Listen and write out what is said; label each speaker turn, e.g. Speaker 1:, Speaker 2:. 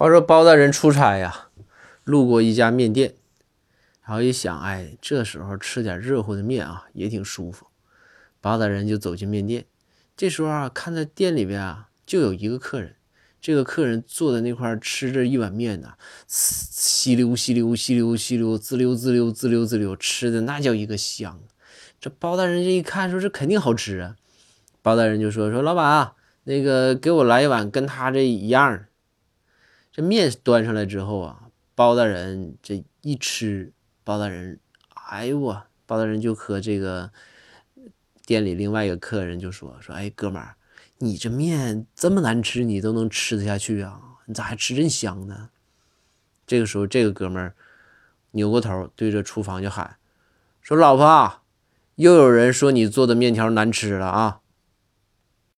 Speaker 1: 话说包大人出差呀，路过一家面店，然后一想，哎，这时候吃点热乎的面啊，也挺舒服。包大人就走进面店，这时候啊，看在店里边啊，就有一个客人。这个客人坐在那块吃着一碗面呢，吸溜吸溜吸溜吸溜，滋溜滋溜滋溜滋溜，吃的那叫一个香。这包大人这一看，说这肯定好吃啊。包大人就说说老板啊，那个给我来一碗跟他这一样。面端上来之后啊，包大人这一吃，包大人，哎呦我，包大人就和这个店里另外一个客人就说说，哎哥们儿。你这面这么难吃，你都能吃得下去啊？你咋还吃这香呢？这个时候，这个哥们儿扭过头对着厨房就喊：“说老婆，又有人说你做的面条难吃了啊！”